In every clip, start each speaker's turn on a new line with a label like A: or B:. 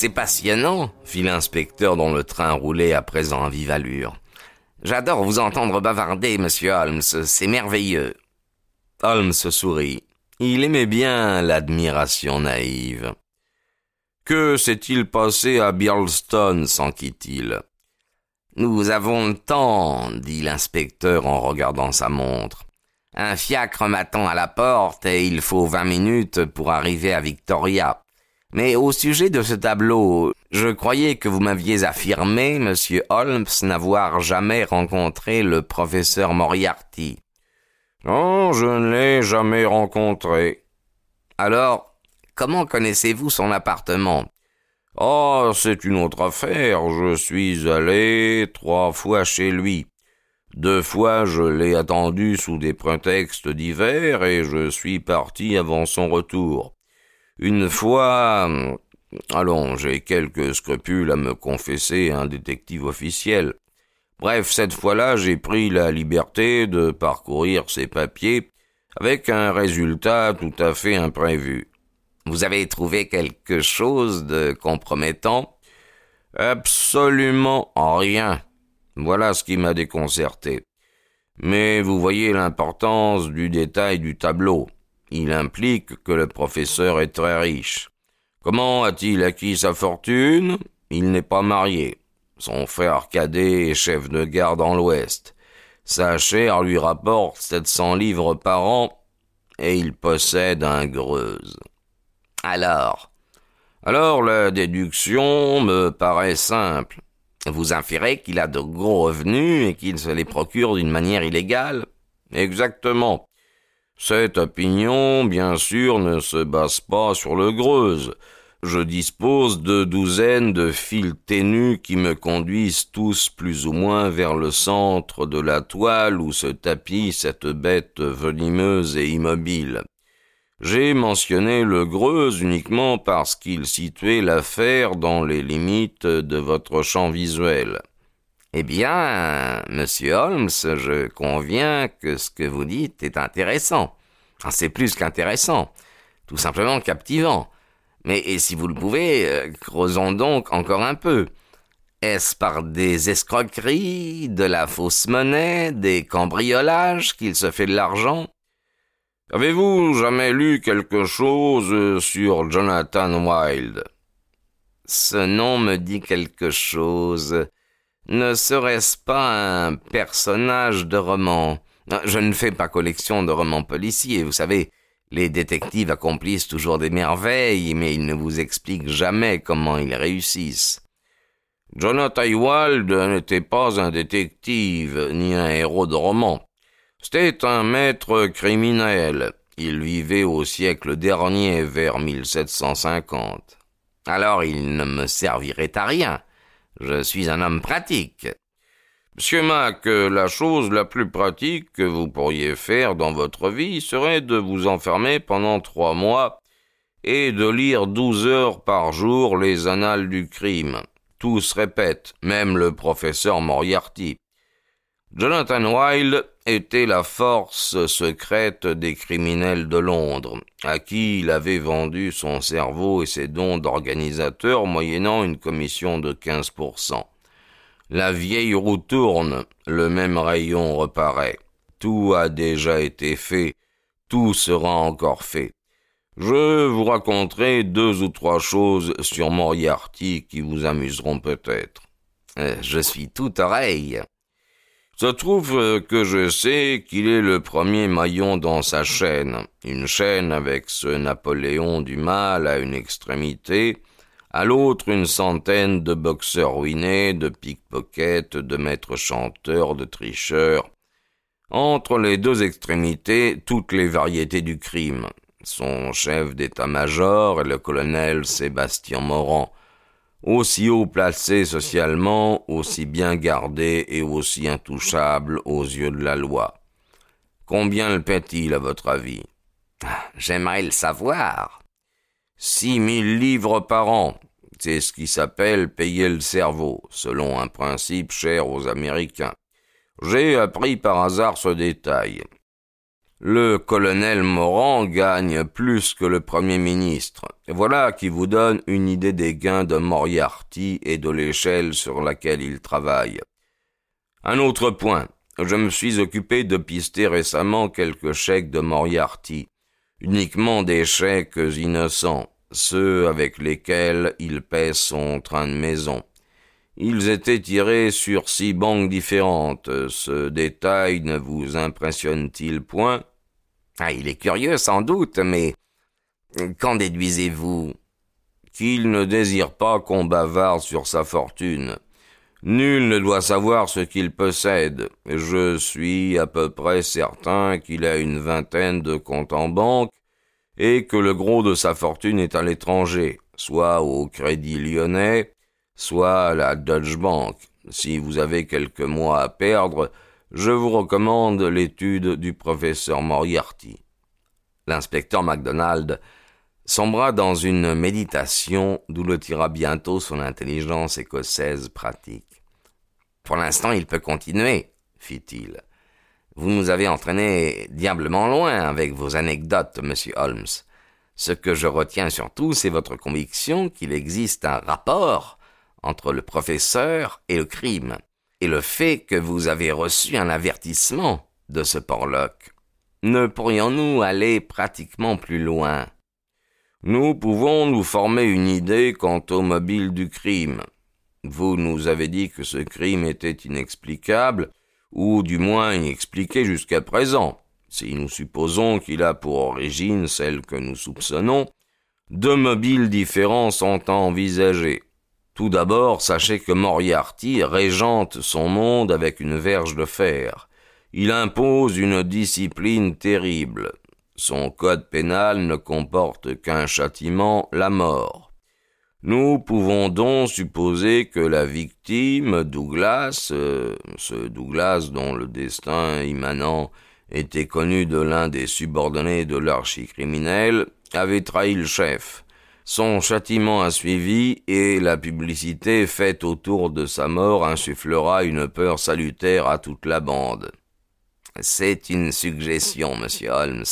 A: C'est passionnant, fit l'inspecteur dont le train roulait à présent à vive allure. J'adore vous entendre bavarder, monsieur Holmes, c'est merveilleux. Holmes sourit. Il aimait bien l'admiration naïve. Que s'est-il passé à Birlstone, s'enquit-il. Nous avons le temps, dit l'inspecteur en regardant sa montre. Un fiacre m'attend à la porte et il faut vingt minutes pour arriver à Victoria. Mais au sujet de ce tableau, je croyais que vous m'aviez affirmé, monsieur Holmes, n'avoir jamais rencontré le professeur Moriarty.
B: Non, je ne l'ai jamais rencontré.
A: Alors, comment connaissez-vous son appartement?
B: Oh, c'est une autre affaire. Je suis allé trois fois chez lui. Deux fois je l'ai attendu sous des prétextes divers et je suis parti avant son retour. Une fois... Allons, j'ai quelques scrupules à me confesser un détective officiel. Bref, cette fois-là, j'ai pris la liberté de parcourir ses papiers avec un résultat tout à fait imprévu.
A: Vous avez trouvé quelque chose de compromettant?
B: Absolument rien. Voilà ce qui m'a déconcerté. Mais vous voyez l'importance du détail du tableau. Il implique que le professeur est très riche. Comment a-t-il acquis sa fortune? Il n'est pas marié. Son frère cadet est chef de gare dans l'Ouest. Sa chair lui rapporte sept cents livres par an et il possède un Greuze.
A: Alors
B: Alors la déduction me paraît simple.
A: Vous inférez qu'il a de gros revenus et qu'il se les procure d'une manière illégale?
B: Exactement. Cette opinion, bien sûr, ne se base pas sur le Greuze. Je dispose de douzaines de fils ténus qui me conduisent tous plus ou moins vers le centre de la toile où se tapit cette bête venimeuse et immobile. J'ai mentionné le Greuze uniquement parce qu'il situait l'affaire dans les limites de votre champ visuel.
A: Eh bien, monsieur Holmes, je conviens que ce que vous dites est intéressant. C'est plus qu'intéressant, tout simplement captivant. Mais si vous le pouvez, euh, creusons donc encore un peu. Est-ce par des escroqueries, de la fausse monnaie, des cambriolages qu'il se fait de l'argent?
B: Avez-vous jamais lu quelque chose sur Jonathan Wilde
A: Ce nom me dit quelque chose. Ne serait-ce pas un personnage de roman? Je ne fais pas collection de romans policiers, vous savez. Les détectives accomplissent toujours des merveilles, mais ils ne vous expliquent jamais comment ils réussissent.
B: Jonathan Wilde n'était pas un détective, ni un héros de roman. C'était un maître criminel. Il vivait au siècle dernier, vers 1750.
A: Alors il ne me servirait à rien. Je suis un homme pratique.
B: Monsieur Mac, la chose la plus pratique que vous pourriez faire dans votre vie serait de vous enfermer pendant trois mois et de lire douze heures par jour les annales du crime. Tout se répète, même le professeur Moriarty. Jonathan Wilde était la force secrète des criminels de Londres, à qui il avait vendu son cerveau et ses dons d'organisateur moyennant une commission de quinze pour cent. La vieille roue tourne, le même rayon reparaît. Tout a déjà été fait, tout sera encore fait. Je vous raconterai deux ou trois choses sur Moriarty qui vous amuseront peut-être.
A: Euh, je suis tout oreille.
B: Se trouve que je sais qu'il est le premier maillon dans sa chaîne, une chaîne avec ce Napoléon du mal à une extrémité, à l'autre une centaine de boxeurs ruinés, de pickpockets, de maîtres chanteurs, de tricheurs. Entre les deux extrémités, toutes les variétés du crime. Son chef d'état-major est le colonel Sébastien Morand, aussi haut placé socialement, aussi bien gardé et aussi intouchable aux yeux de la loi. Combien le paie-t-il, à votre avis?
A: J'aimerais le savoir.
B: Six mille livres par an. C'est ce qui s'appelle payer le cerveau, selon un principe cher aux Américains. J'ai appris par hasard ce détail. Le colonel Morand gagne plus que le Premier ministre. Voilà qui vous donne une idée des gains de Moriarty et de l'échelle sur laquelle il travaille. Un autre point. Je me suis occupé de pister récemment quelques chèques de Moriarty. Uniquement des chèques innocents, ceux avec lesquels il paie son train de maison. Ils étaient tirés sur six banques différentes. Ce détail ne vous impressionne-t-il point?
A: Ah, il est curieux sans doute, mais qu'en déduisez-vous?
B: Qu'il ne désire pas qu'on bavarde sur sa fortune. Nul ne doit savoir ce qu'il possède. Je suis à peu près certain qu'il a une vingtaine de comptes en banque et que le gros de sa fortune est à l'étranger, soit au Crédit Lyonnais, soit à la Dutch Bank. Si vous avez quelques mois à perdre, je vous recommande l'étude du professeur Moriarty.
A: L'inspecteur MacDonald sombra dans une méditation d'où le tira bientôt son intelligence écossaise pratique. Pour l'instant, il peut continuer, fit-il. Vous nous avez entraîné diablement loin avec vos anecdotes, monsieur Holmes. Ce que je retiens surtout, c'est votre conviction qu'il existe un rapport entre le professeur et le crime et le fait que vous avez reçu un avertissement de ce Porlock. Ne pourrions-nous aller pratiquement plus loin?
B: Nous pouvons nous former une idée quant au mobile du crime. Vous nous avez dit que ce crime était inexplicable, ou du moins inexpliqué jusqu'à présent. Si nous supposons qu'il a pour origine celle que nous soupçonnons, deux mobiles différents sont à envisager. Tout d'abord, sachez que Moriarty régente son monde avec une verge de fer. Il impose une discipline terrible. Son code pénal ne comporte qu'un châtiment, la mort. Nous pouvons donc supposer que la victime, Douglas, euh, ce Douglas dont le destin immanent était connu de l'un des subordonnés de l'archicriminel, avait trahi le chef. Son châtiment a suivi, et la publicité faite autour de sa mort insufflera une peur salutaire à toute la bande.
A: C'est une suggestion, monsieur Holmes.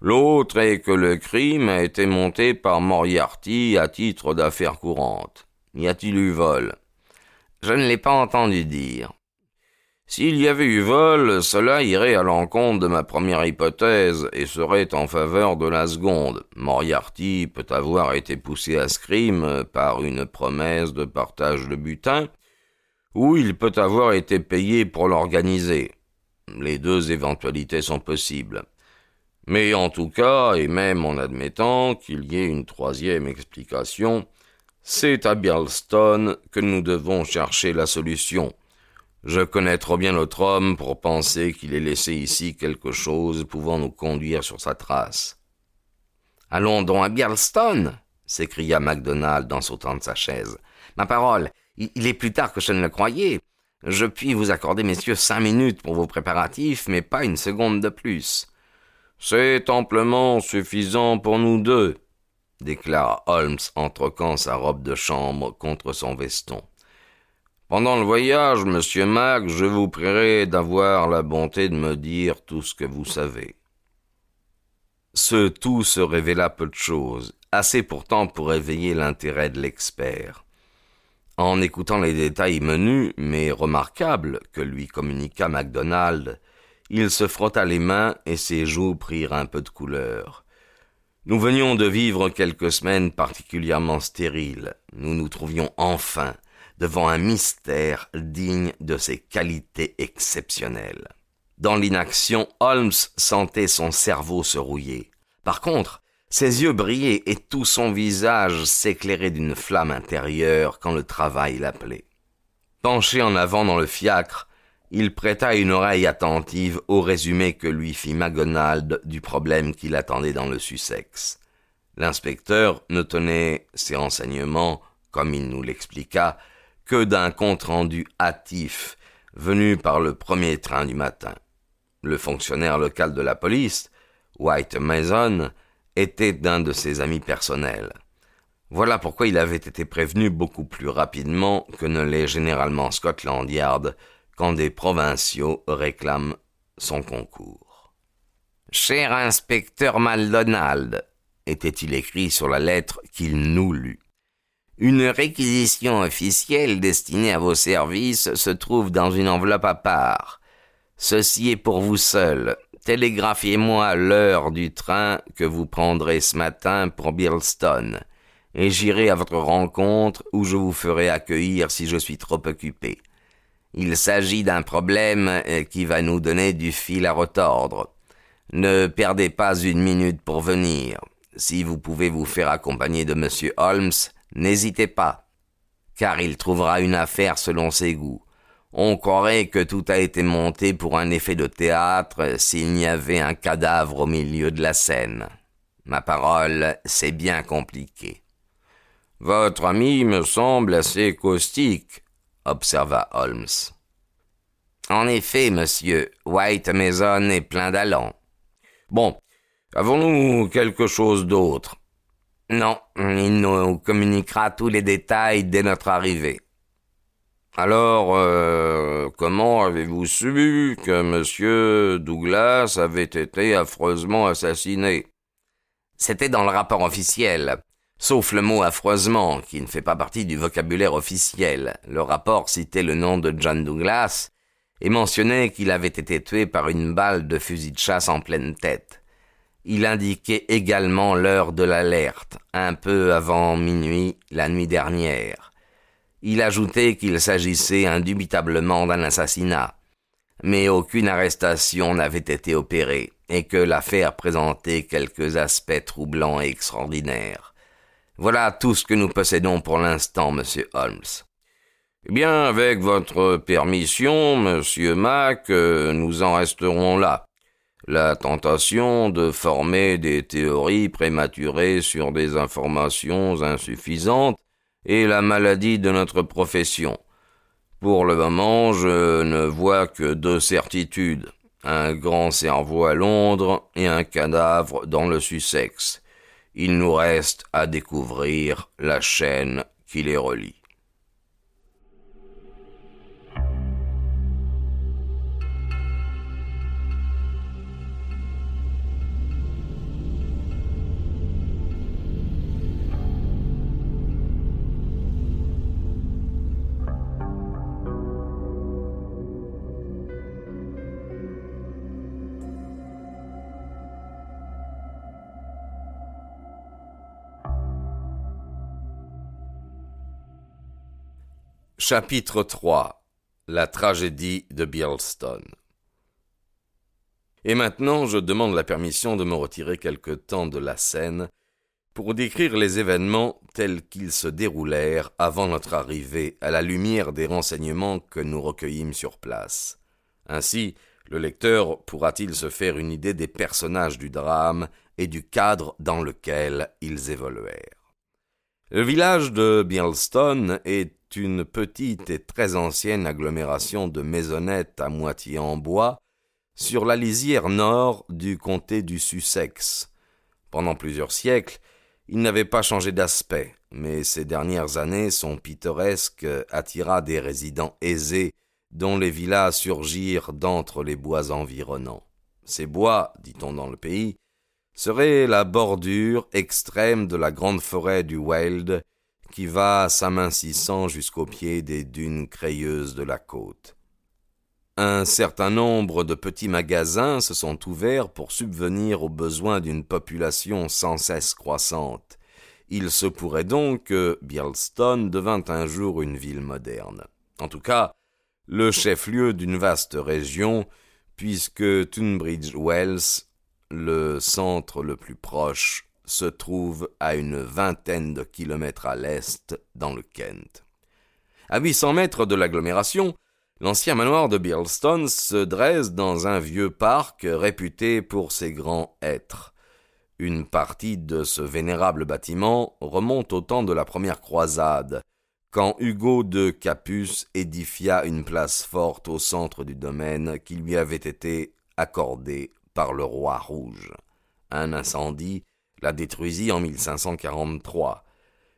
B: L'autre est que le crime a été monté par Moriarty à titre d'affaire courante. Y a-t-il eu vol?
A: Je ne l'ai pas entendu dire.
B: S'il y avait eu vol, cela irait à l'encontre de ma première hypothèse et serait en faveur de la seconde. Moriarty peut avoir été poussé à ce par une promesse de partage de butin, ou il peut avoir été payé pour l'organiser. Les deux éventualités sont possibles. Mais en tout cas, et même en admettant qu'il y ait une troisième explication, c'est à Bialston que nous devons chercher la solution. Je connais trop bien notre homme pour penser qu'il ait laissé ici quelque chose pouvant nous conduire sur sa trace.
A: Allons donc à Bialston s'écria MacDonald en sautant de sa chaise. Ma parole, il est plus tard que je ne le croyais. Je puis vous accorder, messieurs, cinq minutes pour vos préparatifs, mais pas une seconde de plus.
B: C'est amplement suffisant pour nous deux, déclara Holmes en troquant sa robe de chambre contre son veston. Pendant le voyage, monsieur Mac, je vous prierai d'avoir la bonté de me dire tout ce que vous savez. Ce tout se révéla peu de choses, assez pourtant pour éveiller l'intérêt de l'expert. En écoutant les détails menus, mais remarquables, que lui communiqua MacDonald, il se frotta les mains et ses joues prirent un peu de couleur. Nous venions de vivre quelques semaines particulièrement stériles. Nous nous trouvions enfin devant un mystère digne de ses qualités exceptionnelles. Dans l'inaction, Holmes sentait son cerveau se rouiller. Par contre, ses yeux brillaient et tout son visage s'éclairait d'une flamme intérieure quand le travail l'appelait. Penché en avant dans le fiacre,
A: il prêta une oreille attentive au résumé que lui fit Magonald du problème qu'il attendait dans le Sussex. L'inspecteur ne tenait ses renseignements, comme il nous l'expliqua, que d'un compte-rendu hâtif venu par le premier train du matin. Le fonctionnaire local de la police, White Mason, était d'un de ses amis personnels. Voilà pourquoi il avait été prévenu beaucoup plus rapidement que ne l'est généralement Scotland Yard quand des provinciaux réclament son concours. Cher inspecteur Maldonald, était-il écrit sur la lettre qu'il nous lut. Une réquisition officielle destinée à vos services se trouve dans une enveloppe à part. Ceci est pour vous seul. Télégraphiez-moi l'heure du train que vous prendrez ce matin pour Birlstone, et j'irai à votre rencontre où je vous ferai accueillir si je suis trop occupé. Il s'agit d'un problème euh, qui va nous donner du fil à retordre. Ne perdez pas une minute pour venir. Si vous pouvez vous faire accompagner de M. Holmes, n'hésitez pas, car il trouvera une affaire selon ses goûts. On croirait que tout a été monté pour un effet de théâtre s'il n'y avait un cadavre au milieu de la scène. Ma parole, c'est bien compliqué.
B: Votre ami me semble assez caustique, observa Holmes.
A: En effet, monsieur, White Mason est plein d'allants.
B: Bon, avons-nous quelque chose d'autre?
A: Non, il nous communiquera tous les détails dès notre arrivée.
B: Alors, euh, comment avez-vous su que monsieur Douglas avait été affreusement assassiné?
A: C'était dans le rapport officiel. Sauf le mot affreusement, qui ne fait pas partie du vocabulaire officiel. Le rapport citait le nom de John Douglas et mentionnait qu'il avait été tué par une balle de fusil de chasse en pleine tête. Il indiquait également l'heure de l'alerte, un peu avant minuit la nuit dernière. Il ajoutait qu'il s'agissait indubitablement d'un assassinat, mais aucune arrestation n'avait été opérée, et que l'affaire présentait quelques aspects troublants et extraordinaires. Voilà tout ce que nous possédons pour l'instant, monsieur Holmes.
B: Eh bien, avec votre permission, monsieur Mac, euh, nous en resterons là. La tentation de former des théories prématurées sur des informations insuffisantes est la maladie de notre profession. Pour le moment, je ne vois que deux certitudes. Un grand cerveau à Londres et un cadavre dans le Sussex il nous reste à découvrir la chaîne qui les relie. Chapitre 3 La tragédie de Birlstone Et maintenant, je demande la permission de me retirer quelque temps de la scène pour décrire les événements tels qu'ils se déroulèrent avant notre arrivée à la lumière des renseignements que nous recueillîmes sur place. Ainsi, le lecteur pourra-t-il se faire une idée des personnages du drame et du cadre dans lequel ils évoluèrent. Le village de Birlstone est une petite et très ancienne agglomération de maisonnettes à moitié en bois sur la lisière nord du comté du Sussex. Pendant plusieurs siècles, il n'avait pas changé d'aspect, mais ces dernières années, son pittoresque attira des résidents aisés dont les villas surgirent d'entre les bois environnants. Ces bois, dit-on dans le pays, seraient la bordure extrême de la grande forêt du Weald qui va s'amincissant jusqu'au pied des dunes crayeuses de la côte. Un certain nombre de petits magasins se sont ouverts pour subvenir aux besoins d'une population sans cesse croissante. Il se pourrait donc que Bielstone devint un jour une ville moderne. En tout cas, le chef-lieu d'une vaste région, puisque Tunbridge Wells, le centre le plus proche, se trouve à une vingtaine de kilomètres à l'est, dans le Kent. À huit cents mètres de l'agglomération,
A: L'ancien manoir de Birlstone se dresse dans un vieux parc réputé pour ses grands êtres. Une partie de ce vénérable bâtiment remonte au temps de la première croisade, quand Hugo de Capus édifia une place forte au centre du domaine qui lui avait été accordée par le roi rouge. Un incendie la détruisit en 1543.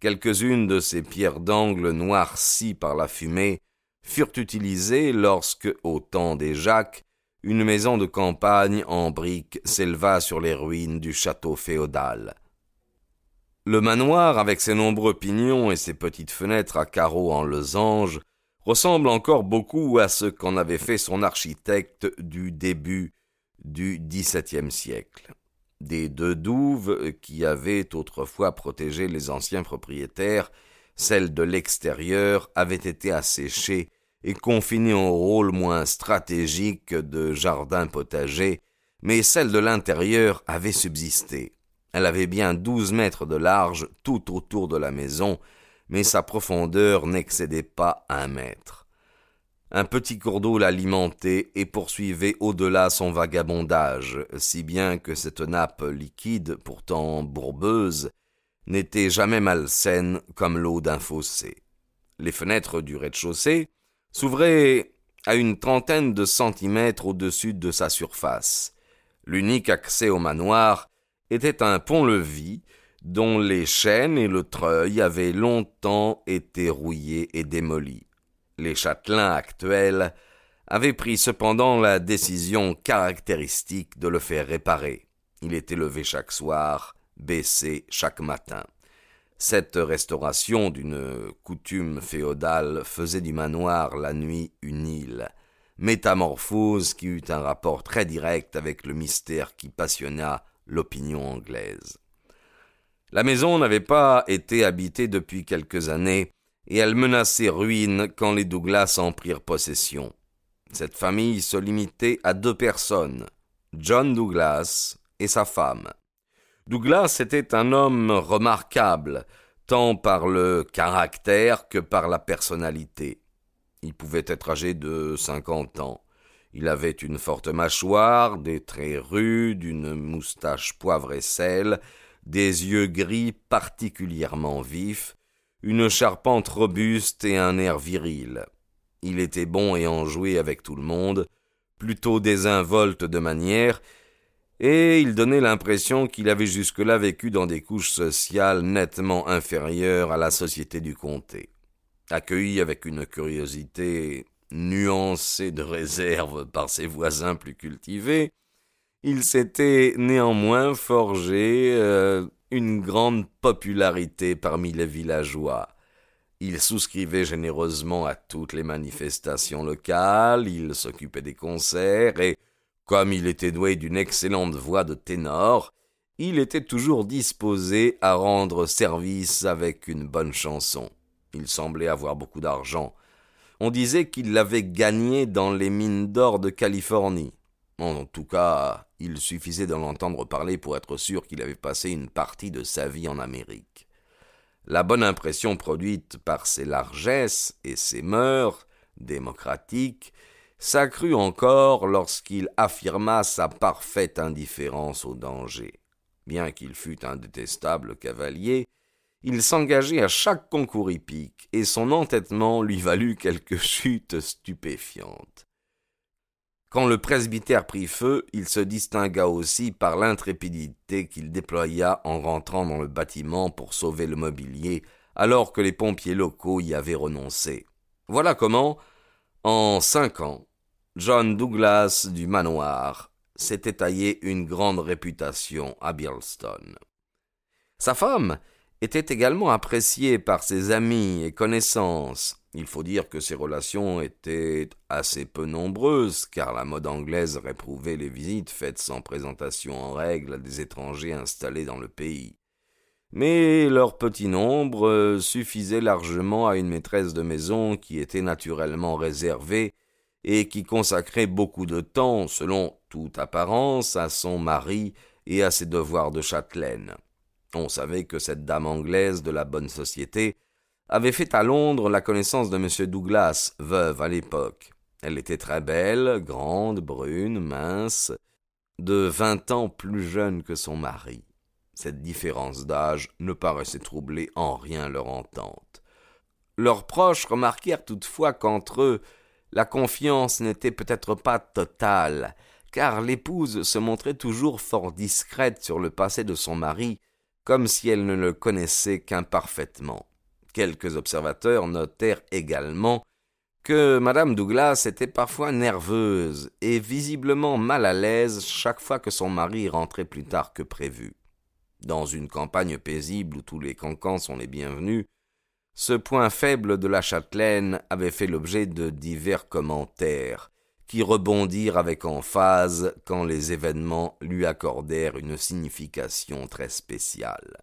A: Quelques-unes de ces pierres d'angle noircies par la fumée furent utilisées lorsque, au temps des Jacques, une maison de campagne en briques s'éleva sur les ruines du château féodal. Le manoir, avec ses nombreux pignons et ses petites fenêtres à carreaux en losange, ressemble encore beaucoup à ce qu'en avait fait son architecte du début du XVIIe siècle. Des deux douves qui avaient autrefois protégé les anciens propriétaires celles de l'extérieur avaient été asséchées et confinées au rôle moins stratégique de jardin potager, mais celles de l'intérieur avaient subsisté. Elle avait bien douze mètres de large tout autour de la maison, mais sa profondeur n'excédait pas un mètre. Un petit cours d'eau l'alimentait et poursuivait au-delà son vagabondage, si bien que cette nappe liquide, pourtant bourbeuse, n'était jamais malsaine comme l'eau d'un fossé. Les fenêtres du rez-de-chaussée s'ouvraient à une trentaine de centimètres au-dessus de sa surface. L'unique accès au manoir était un pont-levis dont les chaînes et le treuil avaient longtemps été rouillés et démolis. Les châtelains actuels avaient pris cependant la décision caractéristique de le faire réparer. Il était levé chaque soir, baissé chaque matin. Cette restauration d'une coutume féodale faisait du manoir la nuit une île, métamorphose qui eut un rapport très direct avec le mystère qui passionna l'opinion anglaise. La maison n'avait pas été habitée depuis quelques années, et elle menaçait ruine quand les Douglas en prirent possession. Cette famille se limitait à deux personnes, John Douglas et sa femme. Douglas était un homme remarquable, tant par le caractère que par la personnalité. Il pouvait être âgé de cinquante ans. Il avait une forte mâchoire, des traits rudes, une moustache poivre et sel, des yeux gris particulièrement vifs, une charpente robuste et un air viril. Il était bon et enjoué avec tout le monde, plutôt désinvolte de manière, et il donnait l'impression qu'il avait jusque-là vécu dans des couches sociales nettement inférieures à la société du comté. Accueilli avec une curiosité nuancée de réserve par ses voisins plus cultivés, il s'était néanmoins forgé euh, une grande popularité parmi les villageois. Il souscrivait généreusement à toutes les manifestations locales, il s'occupait des concerts, et comme il était doué d'une excellente voix de ténor, il était toujours disposé à rendre service avec une bonne chanson. Il semblait avoir beaucoup d'argent. On disait qu'il l'avait gagné dans les mines d'or de Californie. En tout cas, il suffisait d'en entendre parler pour être sûr qu'il avait passé une partie de sa vie en Amérique. La bonne impression produite par ses largesses et ses mœurs démocratiques s'accrut encore lorsqu'il affirma sa parfaite indifférence au danger. Bien qu'il fût un détestable cavalier, il s'engageait à chaque concours hippique, et son entêtement lui valut quelques chutes stupéfiantes. Quand le presbytère prit feu, il se distingua aussi par l'intrépidité qu'il déploya en rentrant dans le bâtiment pour sauver le mobilier, alors que les pompiers locaux y avaient renoncé. Voilà comment, en cinq ans, John Douglas du manoir s'était taillé une grande réputation à Birlstone. Sa femme était également appréciée par ses amis et connaissances. Il faut dire que ses relations étaient assez peu nombreuses, car la mode anglaise réprouvait les visites faites sans présentation en règle à des étrangers installés dans le pays. Mais leur petit nombre suffisait largement à une maîtresse de maison qui était naturellement réservée et qui consacrait beaucoup de temps, selon toute apparence, à son mari et à ses devoirs de châtelaine. On savait que cette dame anglaise de la bonne société avait fait à Londres la connaissance de M. Douglas, veuve à l'époque. Elle était très belle, grande, brune, mince, de vingt ans plus jeune que son mari. Cette différence d'âge ne paraissait troubler en rien leur entente. Leurs proches remarquèrent toutefois qu'entre eux la confiance n'était peut-être pas totale, car l'épouse se montrait toujours fort discrète sur le passé de son mari, comme si elle ne le connaissait qu'imparfaitement. Quelques observateurs notèrent également que madame Douglas était parfois nerveuse et visiblement mal à l'aise chaque fois que son mari rentrait plus tard que prévu. Dans une campagne paisible où tous les cancans sont les bienvenus, ce point faible de la châtelaine avait fait l'objet de divers commentaires, qui rebondirent avec emphase quand les événements lui accordèrent une signification très spéciale.